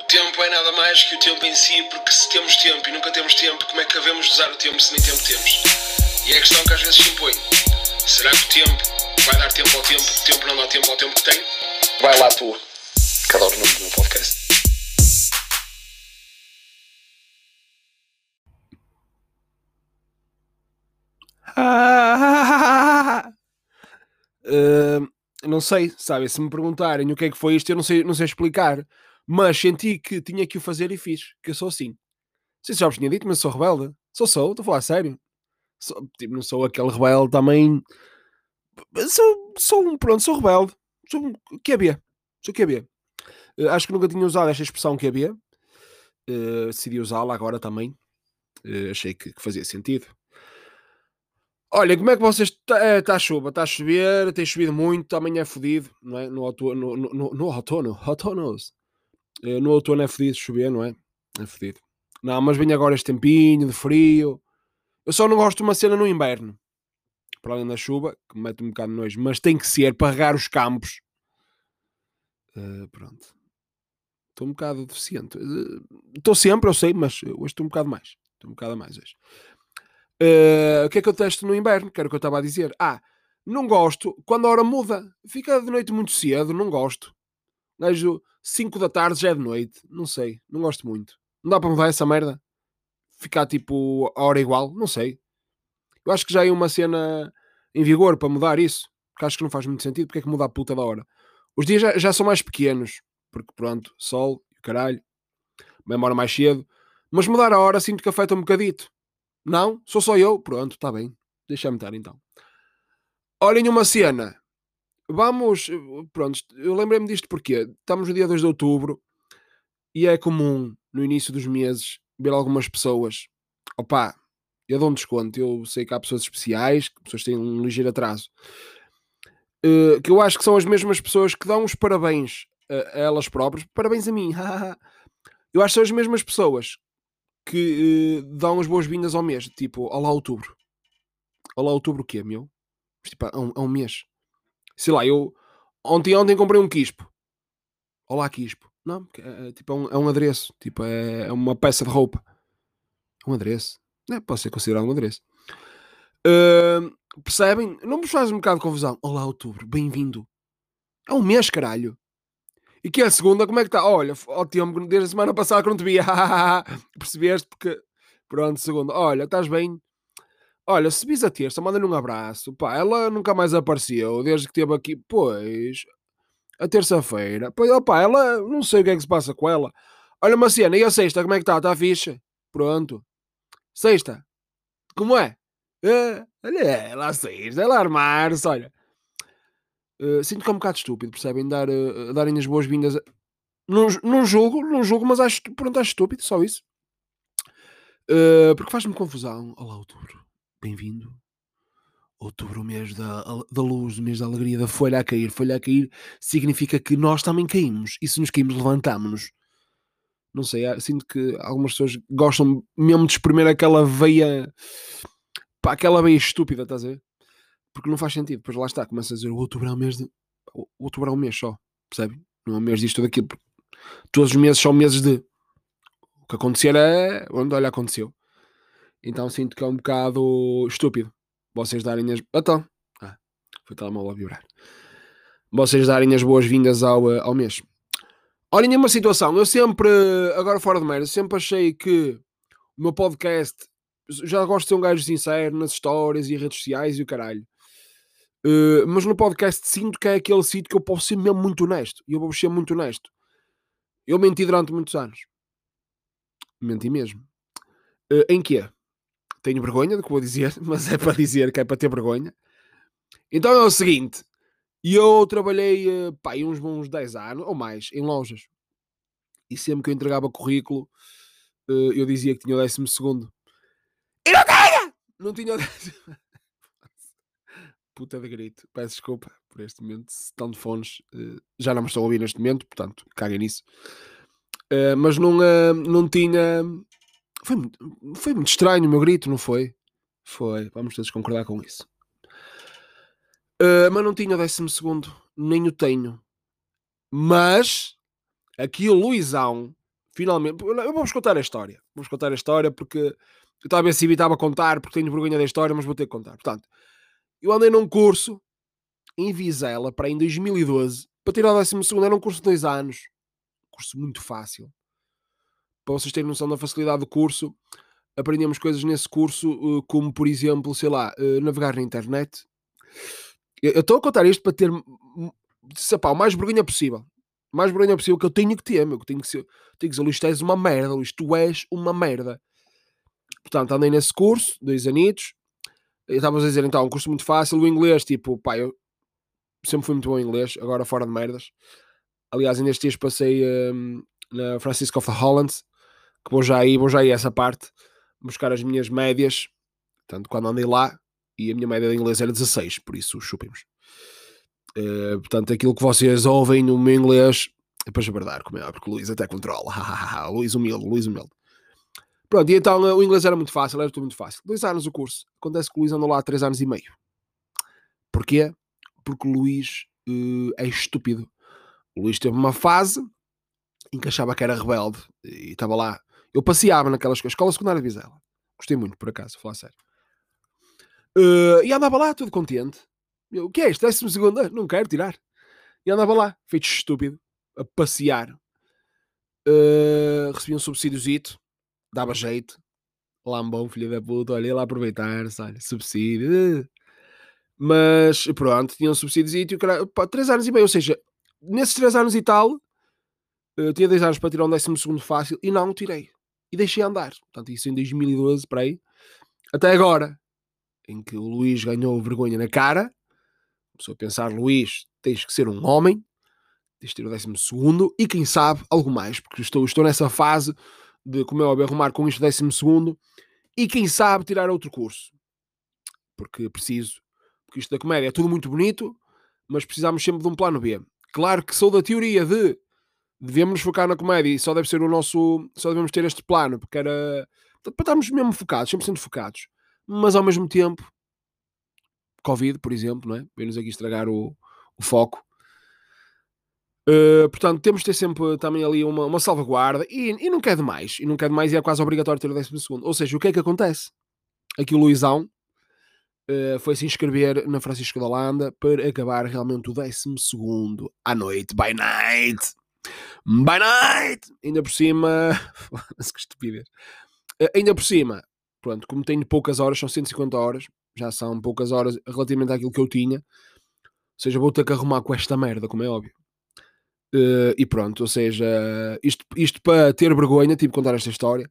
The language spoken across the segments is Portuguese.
O tempo é nada mais que o tempo em si, porque se temos tempo e nunca temos tempo, como é que devemos usar o tempo se nem tempo temos? E é a questão que às vezes se impõe. Será que o tempo vai dar tempo ao tempo, o tempo não dá tempo ao tempo que tem? Vai lá tu, que adoro o nome do meu podcast. Uh, não sei, sabe? Se me perguntarem o que é que foi isto, eu não sei, não sei explicar. Mas senti que tinha que o fazer e fiz. Que eu sou assim. Não sei se já vos tinha dito, mas sou rebelde. Sou, sou, estou a falar a sério. Sou, tipo, não sou aquele rebelde também. Sou, sou um, pronto, sou rebelde. Sou um QB. Sou QB. Uh, acho que nunca tinha usado esta expressão QB. Uh, decidi usá-la agora também. Uh, achei que, que fazia sentido. Olha, como é que vocês. Está é, tá chuva, está a chover, tem chovido muito, amanhã é fodido, não é? No outono, no, no, no outono, outonos. Eh, no outono é fodido chover, não é? É fodido. Não, mas vem agora este tempinho de frio. Eu só não gosto de uma cena no inverno. Para além da chuva, que me mete um bocado de nojo, mas tem que ser para regar os campos. Uh, pronto. Estou um bocado deficiente. Estou uh, sempre, eu sei, mas hoje estou um bocado mais. Estou um bocado mais hoje. Uh, o que é que eu testo no inverno? Que era o que eu estava a dizer. Ah, não gosto quando a hora muda. Fica de noite muito cedo, não gosto. Gajo 5 da tarde já é de noite. Não sei, não gosto muito. Não dá para mudar essa merda? Ficar tipo a hora igual? Não sei. Eu acho que já é uma cena em vigor para mudar isso. Porque acho que não faz muito sentido. Porque é que muda a puta da hora? Os dias já, já são mais pequenos. Porque pronto, sol, caralho. Bem, hora mais cedo. Mas mudar a hora sinto que afeta um bocadito. Não? Sou só eu? Pronto, está bem. Deixa-me estar então. Olhem uma cena. Vamos. Pronto, eu lembrei-me disto porque estamos no dia 2 de outubro e é comum no início dos meses ver algumas pessoas. Opa, eu dou um desconto. Eu sei que há pessoas especiais, que pessoas têm um ligeiro atraso. Uh, que eu acho que são as mesmas pessoas que dão os parabéns a, a elas próprias. Parabéns a mim. eu acho que são as mesmas pessoas que uh, dão as boas-vindas ao mês. Tipo, olá outubro. Olá outubro o quê, meu? Tipo, há um, há um mês. Sei lá, eu ontem ontem comprei um quispo. Olá quispo. Não, é, é, tipo, é um, é um adereço. Tipo, é, é uma peça de roupa. Um adereço. É, pode ser considerado um adereço. Uh, percebem? Não me faz um bocado de confusão. Olá outubro, bem-vindo. É um mês, caralho. E que a segunda, como é que está? Olha, ao tempo, desde a semana passada que não te via. Percebeste? Porque, pronto, segunda. Olha, estás bem? Olha, se vis a terça, manda-lhe um abraço. Pá, ela nunca mais apareceu desde que esteve aqui. Pois, a terça-feira. Pois, opá, ela, não sei o que é que se passa com ela. Olha, uma cena, e a sexta, como é que está? Está fixe? Pronto. Sexta. Como é? é olha, lá sexta, lá armar-se, olha. Uh, sinto que é um bocado estúpido, percebem? Dar, uh, darem as boas-vindas. A... Não, não julgo, não julgo, mas acho, pronto, acho estúpido, só isso. Uh, porque faz-me confusão. Olá, outubro. Bem-vindo. Outubro, o mês da, da luz, o mês da alegria, da folha a cair. Folha a cair significa que nós também caímos. E se nos caímos, levantamos-nos. Não sei, sinto que algumas pessoas gostam mesmo de espremer aquela veia. Pá, aquela veia estúpida, estás a ver? Porque não faz sentido. Depois lá está, começa a dizer o outubro é um mês de. O outubro é um mês só, percebe? Não é um mês disto ou daquilo. Todos os meses são meses de. O que acontecer é. Onde olha, aconteceu. Então sinto que é um bocado estúpido vocês darem as. Então. Ah, foi o telemóvel a vibrar. Vocês darem as boas-vindas ao, eh, ao mês. Olhem uma situação, eu sempre, agora fora de merda, sempre achei que o meu podcast já gosto de ser um gajo sincero nas histórias e redes sociais e o caralho. Uh, mas no podcast sinto que é aquele sítio que eu posso ser mesmo muito honesto. E eu vou ser muito honesto. Eu menti durante muitos anos. Menti mesmo. Uh, em que Tenho vergonha do que vou dizer, mas é para dizer que é para ter vergonha. Então é o seguinte. Eu trabalhei uh, pá, uns bons 10 anos ou mais em lojas. E sempre que eu entregava currículo, uh, eu dizia que tinha o décimo segundo. E não tinha! Não tinha o décimo puta de grito. Peço desculpa por este momento. Se estão de fones, uh, já não me estão a ouvir neste momento, portanto, caguem nisso. Uh, mas não, uh, não tinha. Foi, foi muito estranho o meu grito, não foi? Foi, vamos todos concordar com isso. mas não tinha o décimo segundo, nem o tenho. Mas aqui o Luizão, finalmente. Eu vou-vos contar a história. Vou-vos contar a história porque eu ver se evitava contar, porque tenho vergonha da história, mas vou ter que contar. Portanto, eu andei num curso em Vizela para em 2012 para tirar o 12 era um curso de dois anos. curso muito fácil. Para vocês terem noção da facilidade do curso, aprendemos coisas nesse curso, eh, como por exemplo, sei lá, eh, navegar na internet. Eu estou a contar isto para ter pá, o mais vergonha possível. O mais vergonha possível que eu tenho que ter, meu. Que tenho que ser, tenho que dizer, Luís, tu és uma merda, Luís, tu és uma merda. Portanto, andei nesse curso, dois anitos. Estávamos a dizer, então, um curso muito fácil. O inglês, tipo, pá, eu sempre fui muito bom em inglês, agora fora de merdas. Aliás, ainda estes dias passei um, na Francisco of Holland, que vou já ir, vou já ir essa parte, buscar as minhas médias, tanto quando andei lá, e a minha média de inglês era 16, por isso chupemos. Uh, portanto, aquilo que vocês ouvem no meu inglês é para jabardar, como é, porque o Luís até controla. Luís humilde, Luís humilde. Pronto, e então o inglês era muito fácil, era tudo muito fácil. Dois anos o curso. Acontece que o Luís andou lá três anos e meio. Porquê? Porque o Luís uh, é estúpido. O Luís teve uma fase em que achava que era rebelde e estava lá. Eu passeava naquelas escola secundária de Vizela. Gostei muito, por acaso, falar sério. Uh, e andava lá, todo contente. Eu, o que é isto? Décimo segundo? Não quero tirar. E andava lá, feito estúpido, a passear. Uh, recebia um subsídiozito, dava jeito. Lambão, filho da puta, olha, lá aproveitar-se, olha, subsídio. Mas pronto, tinha um subsídio, pá, 3 anos e meio, ou seja, nesses 3 anos e tal, eu tinha 10 anos para tirar um décimo segundo fácil e não tirei. E deixei andar. Portanto, isso em 2012, para aí. Até agora, em que o Luís ganhou vergonha na cara, começou a pensar: Luís, tens que ser um homem, tens de ter o décimo segundo e quem sabe algo mais, porque estou, estou nessa fase de, como é óbvio, arrumar com isto décimo segundo e quem sabe tirar outro curso, porque preciso, porque isto da comédia é tudo muito bonito, mas precisamos sempre de um plano B. Claro que sou da teoria de devemos focar na comédia e só deve ser o nosso, só devemos ter este plano, porque era para estarmos mesmo focados, sempre sendo focados, mas ao mesmo tempo Covid, por exemplo, não é? Vem-nos aqui estragar o, o foco. Uh, portanto, temos de ter sempre também ali uma, uma salvaguarda e, e não quer demais. E não quer demais e é quase obrigatório ter o décimo segundo. Ou seja, o que é que acontece? Aqui o Luizão uh, foi se inscrever na Francisco da Holanda para acabar realmente o décimo segundo à noite, by night. By night! Ainda por cima. que estupidez. Uh, ainda por cima, pronto, como tenho poucas horas, são 150 horas, já são poucas horas relativamente àquilo que eu tinha. Ou seja, vou ter que arrumar com esta merda, como é óbvio. Uh, e pronto, ou seja, isto, isto para ter vergonha, tive que contar esta história.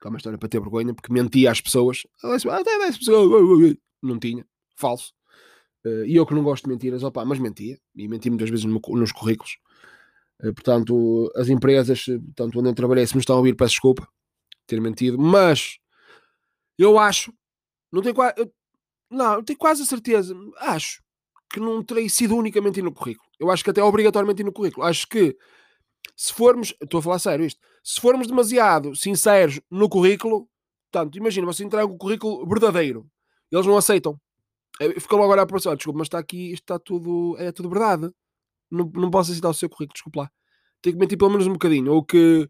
Que é uma história para ter vergonha, porque mentia às pessoas. Até 10 pessoas. Não tinha. Falso. Uh, e eu que não gosto de mentiras, opa, mas mentia. E menti muitas vezes no, nos currículos. Uh, portanto, as empresas, portanto, onde eu trabalhei, se me estão a ouvir, peço desculpa ter mentido. Mas eu acho não tenho quase. Não, tenho quase a certeza. Acho que não terei sido unicamente no currículo. Eu acho que até obrigatoriamente no currículo. Acho que se formos. Estou a falar sério isto. Se formos demasiado sinceros no currículo, portanto, imagina, você entrega o currículo verdadeiro. Eles não aceitam. Fica logo agora a pessoa, desculpa, mas está aqui, isto está tudo, é tudo verdade. Não, não posso aceitar o seu currículo, desculpa lá. Tem que mentir pelo menos um bocadinho. Ou que,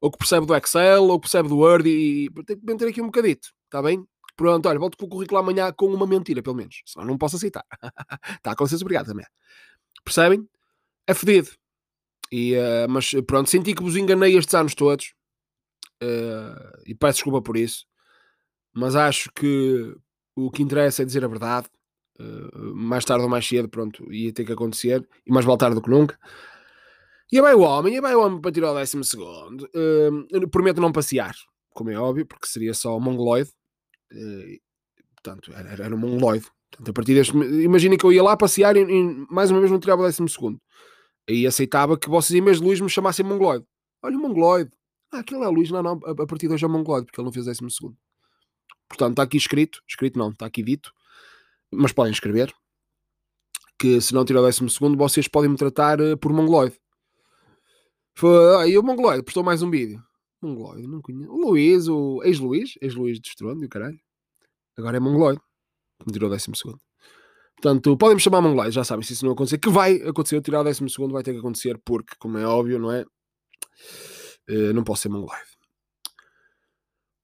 ou que percebe do Excel, ou que percebe do Word, e, e tem que mentir aqui um bocadito. Está bem? Pronto, olha, volto com o currículo amanhã com uma mentira, pelo menos. Senão não posso aceitar. tá, com licença, obrigado também. Percebem? É fedido. E, uh, mas pronto, senti que vos enganei estes anos todos. Uh, e peço desculpa por isso. Mas acho que o que interessa é dizer a verdade. Uh, mais tarde ou mais cedo, pronto, ia ter que acontecer. E mais vale tarde do que nunca. E vai o homem, e vai o homem para tirar o décimo segundo. prometo não passear, como é óbvio, porque seria só mongoloide. Uh, portanto, era, era um mongoloide. Portanto, a partir deste, imaginem que eu ia lá passear e, e mais uma vez não tirava o décimo segundo. Aí aceitava que vocês, em vez de Luís, me chamassem mongoloide. Olha o mongoloide. Ah, aquele é Luís. Não, não, a, a partir de hoje é mongoloide, porque ele não fez décimo segundo. Portanto, está aqui escrito, escrito não, está aqui dito, mas podem escrever que se não tirar o décimo segundo, vocês podem me tratar uh, por mongoloide. Foi, ah, e o mongoloide postou mais um vídeo. Mongoloide, não conheço. O Luís, o ex-Luís, ex-Luís de Estrondo, caralho. Agora é Mongoloide, que me tirou o décimo segundo. Portanto, podem me chamar mongolais, já sabem, se isso não acontecer, que vai acontecer, tirar o décimo segundo vai ter que acontecer, porque, como é óbvio, não é? Uh, não posso ser mongolais.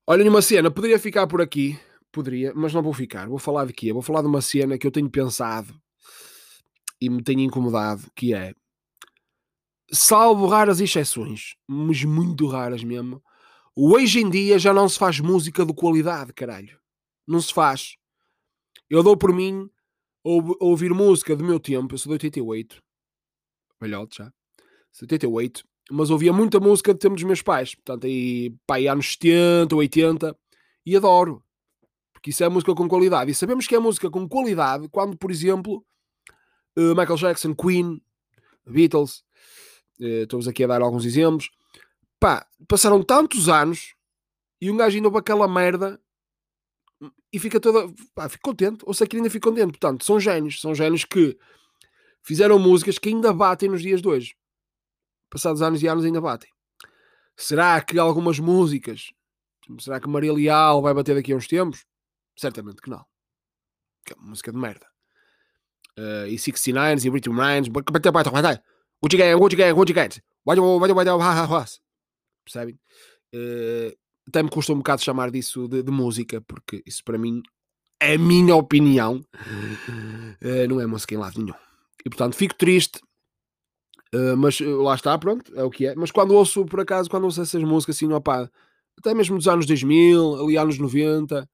Olhem uma cena, poderia ficar por aqui, poderia, mas não vou ficar. Vou falar de quê? Vou falar de uma cena que eu tenho pensado e me tenho incomodado, que é, salvo raras exceções, mas muito raras mesmo, hoje em dia já não se faz música de qualidade, caralho. Não se faz. Eu dou por mim ou, ouvir música do meu tempo, eu sou de 88, velhote já, 78, mas ouvia muita música do tempo dos meus pais, portanto aí, pá, aí anos 70, 80, e adoro, porque isso é música com qualidade, e sabemos que é música com qualidade quando, por exemplo, uh, Michael Jackson, Queen, Beatles, uh, estou-vos aqui a dar alguns exemplos, pá, passaram tantos anos e um gajo ainda para aquela merda e fica toda. Pá, fico contente. Ou seja, que ainda fico contente. Portanto, são génios. São génios que fizeram músicas que ainda batem nos dias de hoje. Passados anos e anos ainda batem. Será que algumas músicas. Será que Maria Leal vai bater daqui a uns tempos? Certamente que não. Que é uma música de merda. Uh, e 69 e Rhythm Rhymes. Gucci Gang, Gucci Gang, Gucci Gang. Percebem? Uh, até me custa um bocado chamar disso de, de música, porque isso para mim é a minha opinião, uh, não é música em lado nenhum. E portanto fico triste, uh, mas lá está, pronto, é o que é. Mas quando ouço, por acaso, quando ouço essas músicas assim, opá, até mesmo dos anos 2000, ali anos 90,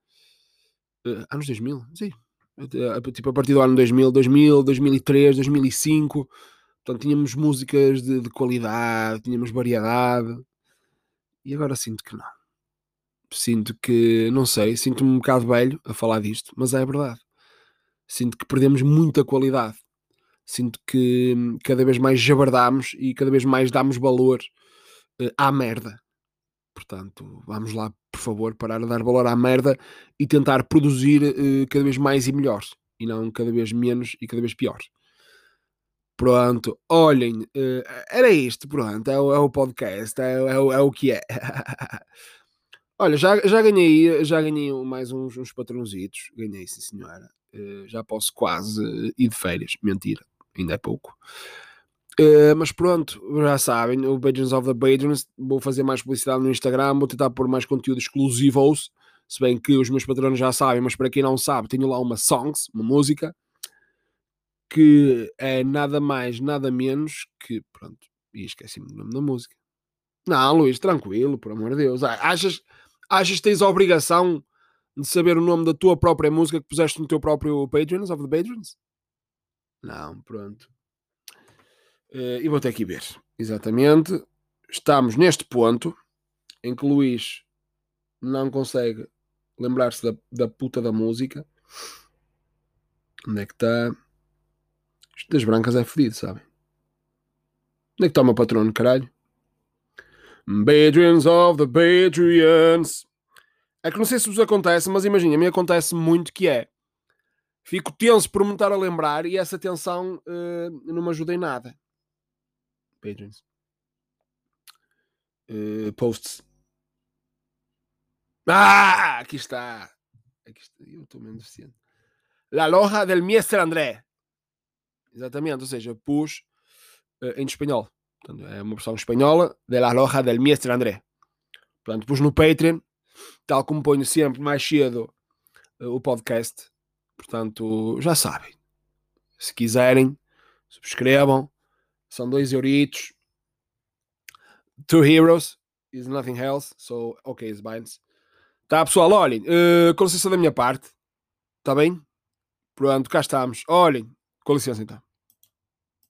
anos 2000, sim, tipo a partir do ano 2000, 2000, 2003, 2005, portanto tínhamos músicas de, de qualidade, tínhamos variedade, e agora sinto que não sinto que, não sei, sinto-me um bocado velho a falar disto, mas é verdade. Sinto que perdemos muita qualidade. Sinto que hum, cada vez mais jabardamos e cada vez mais damos valor uh, à merda. Portanto, vamos lá, por favor, parar de dar valor à merda e tentar produzir uh, cada vez mais e melhor. E não cada vez menos e cada vez pior. Pronto, olhem, uh, era isto, pronto, é o, é o podcast, é, é, é o que é. Olha, já, já ganhei, já ganhei mais uns, uns patrõezitos. Ganhei, sim, senhora. Uh, já posso quase ir de férias. Mentira, ainda é pouco. Uh, mas pronto, já sabem, o Patrons of the Patrons. Vou fazer mais publicidade no Instagram, vou tentar pôr mais conteúdo exclusivo. Se bem que os meus patronos já sabem, mas para quem não sabe, tenho lá uma songs, uma música, que é nada mais, nada menos que. Pronto, e esqueci-me do nome da música. Não, Luís, tranquilo, por amor de Deus. Achas, Achas que tens a obrigação de saber o nome da tua própria música que puseste no teu próprio Patreons of the Patreons? Não, pronto. Uh, e vou ter que ver. Exatamente. Estamos neste ponto em que Luís não consegue lembrar-se da, da puta da música. Onde é que está? Isto das brancas é fedido, sabem? Onde é que está o meu patrono, caralho? Patreons of the Patreons. É que não sei se vos acontece, mas imagina, a mim acontece muito que é. Fico tenso por me estar a lembrar e essa tensão uh, não me ajuda em nada. Patreons. Uh, posts. Ah, aqui está. Aqui está. Eu estou menos deficiente. La Loja del Miestre André. Exatamente, ou seja, pus uh, em espanhol. Portanto, é uma versão espanhola de La Loja del Miestre André. Portanto, pus no Patreon, tal como ponho sempre mais cedo uh, o podcast. Portanto, já sabem. Se quiserem, subscrevam. São dois euritos. Two heroes is nothing else. So, ok, Sbines. Tá, pessoal, olhem. Uh, com licença da minha parte. Está bem? Pronto, cá estamos. Olhem. Com licença, então.